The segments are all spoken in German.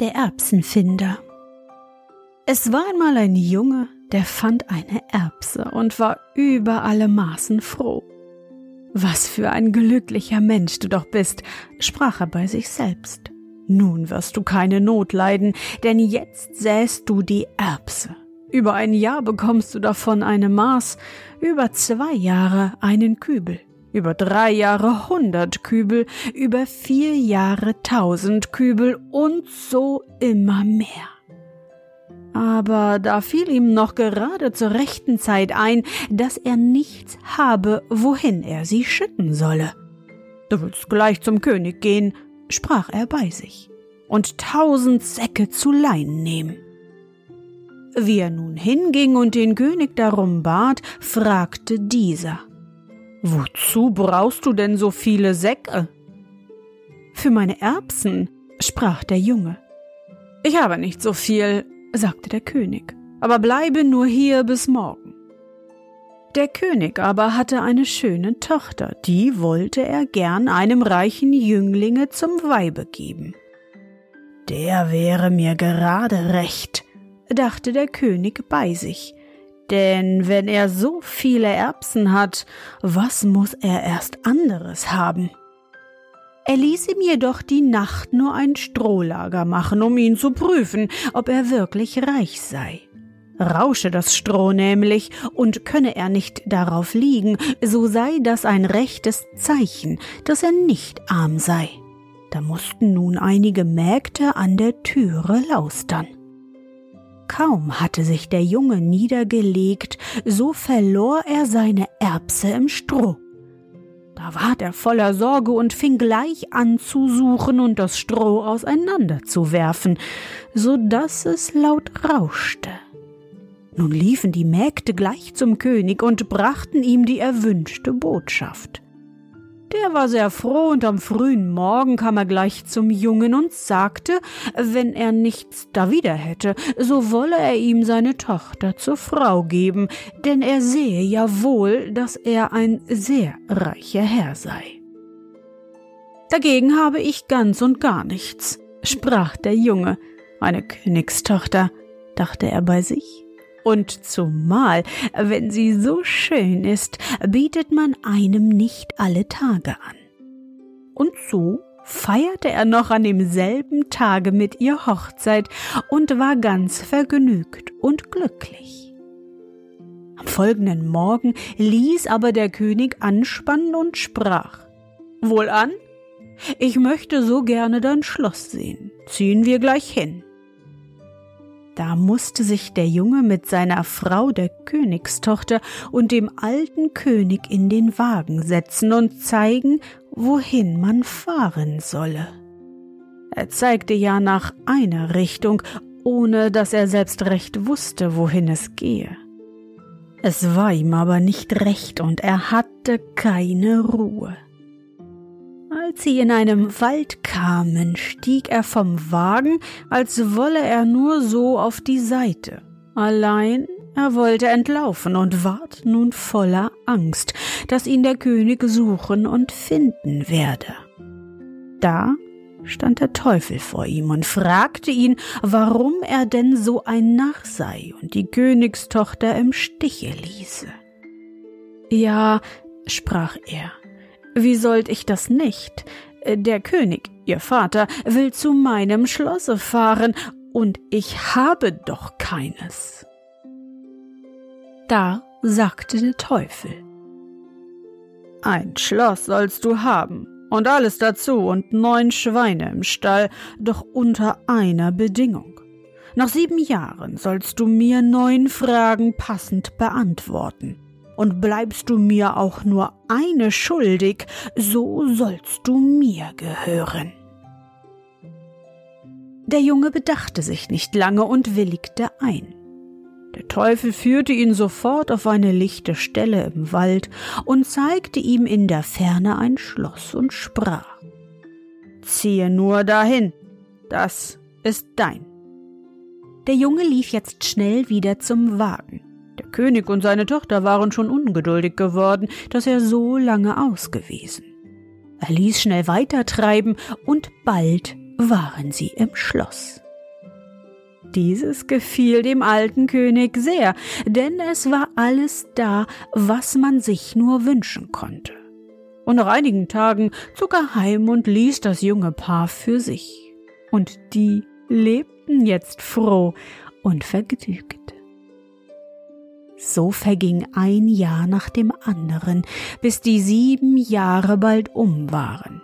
Der Erbsenfinder. Es war einmal ein Junge, der fand eine Erbse und war über alle Maßen froh. Was für ein glücklicher Mensch du doch bist, sprach er bei sich selbst. Nun wirst du keine Not leiden, denn jetzt säst du die Erbse. Über ein Jahr bekommst du davon eine Maß, über zwei Jahre einen Kübel über drei Jahre hundert Kübel, über vier Jahre tausend Kübel und so immer mehr. Aber da fiel ihm noch gerade zur rechten Zeit ein, dass er nichts habe, wohin er sie schütten solle. Du willst gleich zum König gehen, sprach er bei sich, und tausend Säcke zu Leinen nehmen. Wie er nun hinging und den König darum bat, fragte dieser Wozu brauchst du denn so viele Säcke? Für meine Erbsen, sprach der Junge. Ich habe nicht so viel, sagte der König, aber bleibe nur hier bis morgen. Der König aber hatte eine schöne Tochter, die wollte er gern einem reichen Jünglinge zum Weibe geben. Der wäre mir gerade recht, dachte der König bei sich, denn wenn er so viele Erbsen hat, was muss er erst anderes haben? Er ließ ihm jedoch die Nacht nur ein Strohlager machen, um ihn zu prüfen, ob er wirklich reich sei. Rausche das Stroh nämlich, und könne er nicht darauf liegen, so sei das ein rechtes Zeichen, dass er nicht arm sei. Da mussten nun einige Mägde an der Türe laustern. Kaum hatte sich der Junge niedergelegt, so verlor er seine Erbse im Stroh. Da ward er voller Sorge und fing gleich an zu suchen und das Stroh auseinanderzuwerfen, so dass es laut rauschte. Nun liefen die Mägde gleich zum König und brachten ihm die erwünschte Botschaft. Der war sehr froh und am frühen Morgen kam er gleich zum Jungen und sagte, wenn er nichts dawider hätte, so wolle er ihm seine Tochter zur Frau geben, denn er sehe ja wohl, dass er ein sehr reicher Herr sei. Dagegen habe ich ganz und gar nichts, sprach der Junge, eine Königstochter, dachte er bei sich. Und zumal, wenn sie so schön ist, bietet man einem nicht alle Tage an. Und so feierte er noch an demselben Tage mit ihr Hochzeit und war ganz vergnügt und glücklich. Am folgenden Morgen ließ aber der König anspannen und sprach Wohlan, ich möchte so gerne dein Schloss sehen, ziehen wir gleich hin. Da musste sich der Junge mit seiner Frau, der Königstochter, und dem alten König in den Wagen setzen und zeigen, wohin man fahren solle. Er zeigte ja nach einer Richtung, ohne dass er selbst recht wusste, wohin es gehe. Es war ihm aber nicht recht und er hatte keine Ruhe. Als sie in einem Wald kamen, stieg er vom Wagen, als wolle er nur so auf die Seite. Allein er wollte entlaufen und ward nun voller Angst, dass ihn der König suchen und finden werde. Da stand der Teufel vor ihm und fragte ihn, warum er denn so ein Narr sei und die Königstochter im Stiche ließe. Ja, sprach er, wie sollt ich das nicht? der König, ihr Vater, will zu meinem Schlosse fahren, und ich habe doch keines. Da sagte der Teufel Ein Schloss sollst du haben, und alles dazu und neun Schweine im Stall, doch unter einer Bedingung. Nach sieben Jahren sollst du mir neun Fragen passend beantworten. Und bleibst du mir auch nur eine schuldig, so sollst du mir gehören. Der Junge bedachte sich nicht lange und willigte ein. Der Teufel führte ihn sofort auf eine lichte Stelle im Wald und zeigte ihm in der Ferne ein Schloss und sprach Ziehe nur dahin, das ist dein. Der Junge lief jetzt schnell wieder zum Wagen. König und seine Tochter waren schon ungeduldig geworden, dass er so lange ausgewiesen. Er ließ schnell weitertreiben, und bald waren sie im Schloss. Dieses gefiel dem alten König sehr, denn es war alles da, was man sich nur wünschen konnte. Und nach einigen Tagen zog er heim und ließ das junge Paar für sich. Und die lebten jetzt froh und vergnügt. So verging ein Jahr nach dem anderen, bis die sieben Jahre bald um waren.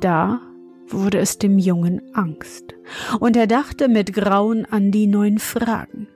Da wurde es dem Jungen Angst, und er dachte mit Grauen an die neun Fragen.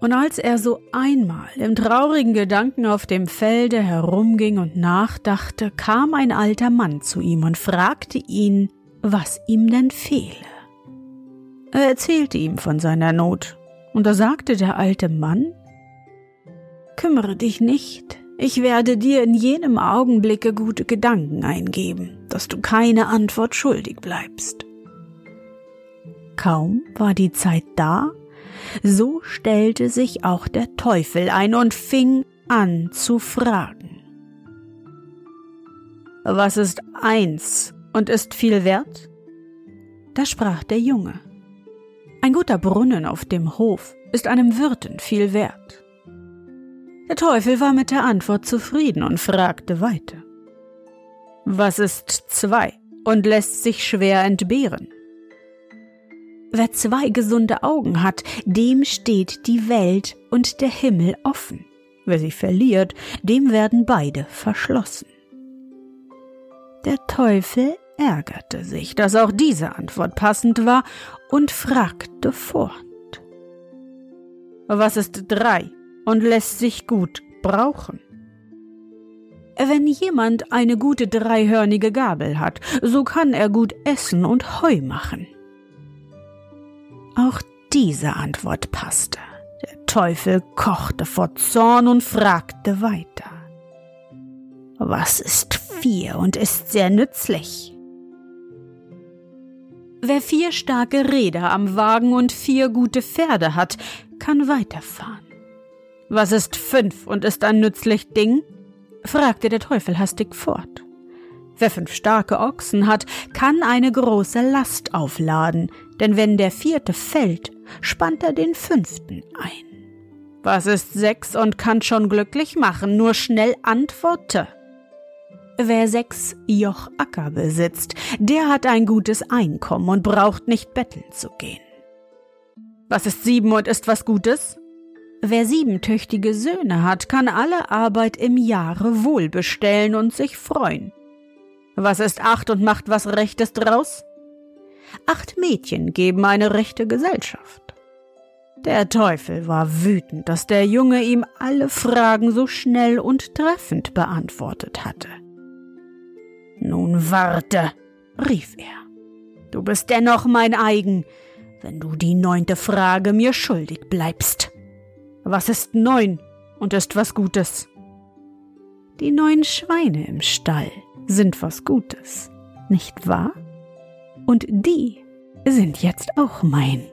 Und als er so einmal im traurigen Gedanken auf dem Felde herumging und nachdachte, kam ein alter Mann zu ihm und fragte ihn, was ihm denn fehle. Er erzählte ihm von seiner Not, und da sagte der alte Mann Kümmere dich nicht, ich werde dir in jenem Augenblicke gute Gedanken eingeben, dass du keine Antwort schuldig bleibst. Kaum war die Zeit da, so stellte sich auch der Teufel ein und fing an zu fragen. Was ist eins und ist viel wert? Da sprach der Junge. Ein guter Brunnen auf dem Hof ist einem Wirten viel wert. Der Teufel war mit der Antwort zufrieden und fragte weiter. Was ist zwei und lässt sich schwer entbehren? Wer zwei gesunde Augen hat, dem steht die Welt und der Himmel offen. Wer sie verliert, dem werden beide verschlossen. Der Teufel ärgerte sich, dass auch diese Antwort passend war, und fragte fort. Was ist drei und lässt sich gut brauchen. Wenn jemand eine gute dreihörnige Gabel hat, so kann er gut essen und Heu machen. Auch diese Antwort passte. Der Teufel kochte vor Zorn und fragte weiter. Was ist vier und ist sehr nützlich? Wer vier starke Räder am Wagen und vier gute Pferde hat, kann weiterfahren. Was ist fünf und ist ein nützlich Ding? fragte der Teufel hastig fort. Wer fünf starke Ochsen hat, kann eine große Last aufladen, denn wenn der vierte fällt, spannt er den fünften ein. Was ist sechs und kann schon glücklich machen, nur schnell antworte. Wer sechs Joch Acker besitzt, der hat ein gutes Einkommen und braucht nicht betteln zu gehen. Was ist sieben und ist was Gutes? Wer sieben tüchtige Söhne hat, kann alle Arbeit im Jahre wohlbestellen und sich freuen. Was ist acht und macht was Rechtes draus? Acht Mädchen geben eine rechte Gesellschaft. Der Teufel war wütend, dass der Junge ihm alle Fragen so schnell und treffend beantwortet hatte. Nun warte, rief er. Du bist dennoch mein eigen, wenn du die neunte Frage mir schuldig bleibst. Was ist neun und ist was Gutes? Die neun Schweine im Stall sind was Gutes, nicht wahr? Und die sind jetzt auch mein.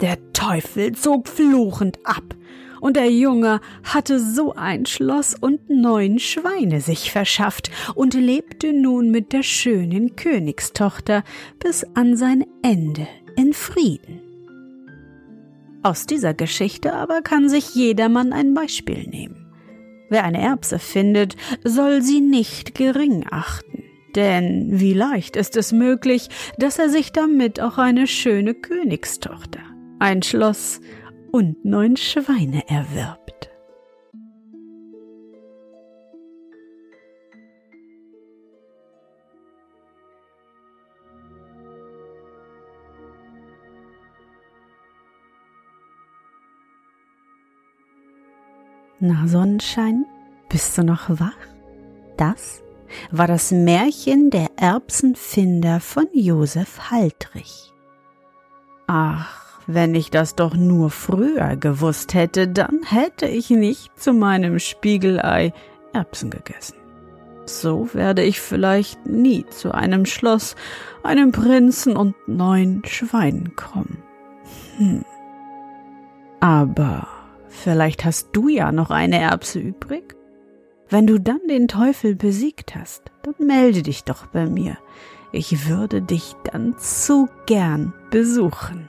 Der Teufel zog fluchend ab, und der Junge hatte so ein Schloss und neun Schweine sich verschafft und lebte nun mit der schönen Königstochter bis an sein Ende in Frieden. Aus dieser Geschichte aber kann sich jedermann ein Beispiel nehmen. Wer eine Erbse findet, soll sie nicht gering achten. Denn wie leicht ist es möglich, dass er sich damit auch eine schöne Königstochter, ein Schloss und neun Schweine erwirbt. Na Sonnenschein, bist du noch wach? Das war das Märchen der Erbsenfinder von Josef Haltrich. Ach, wenn ich das doch nur früher gewusst hätte, dann hätte ich nicht zu meinem Spiegelei Erbsen gegessen. So werde ich vielleicht nie zu einem Schloss, einem Prinzen und neun Schweinen kommen. Hm. Aber Vielleicht hast du ja noch eine Erbse übrig? Wenn du dann den Teufel besiegt hast, dann melde dich doch bei mir. Ich würde dich dann zu gern besuchen.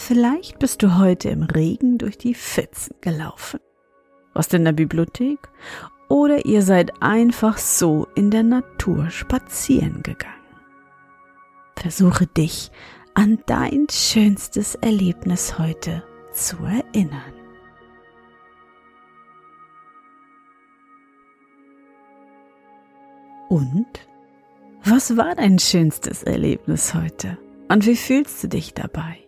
Vielleicht bist du heute im Regen durch die Pfützen gelaufen, warst in der Bibliothek oder ihr seid einfach so in der Natur spazieren gegangen. Versuche dich an dein schönstes Erlebnis heute zu erinnern. Und? Was war dein schönstes Erlebnis heute? Und wie fühlst du dich dabei?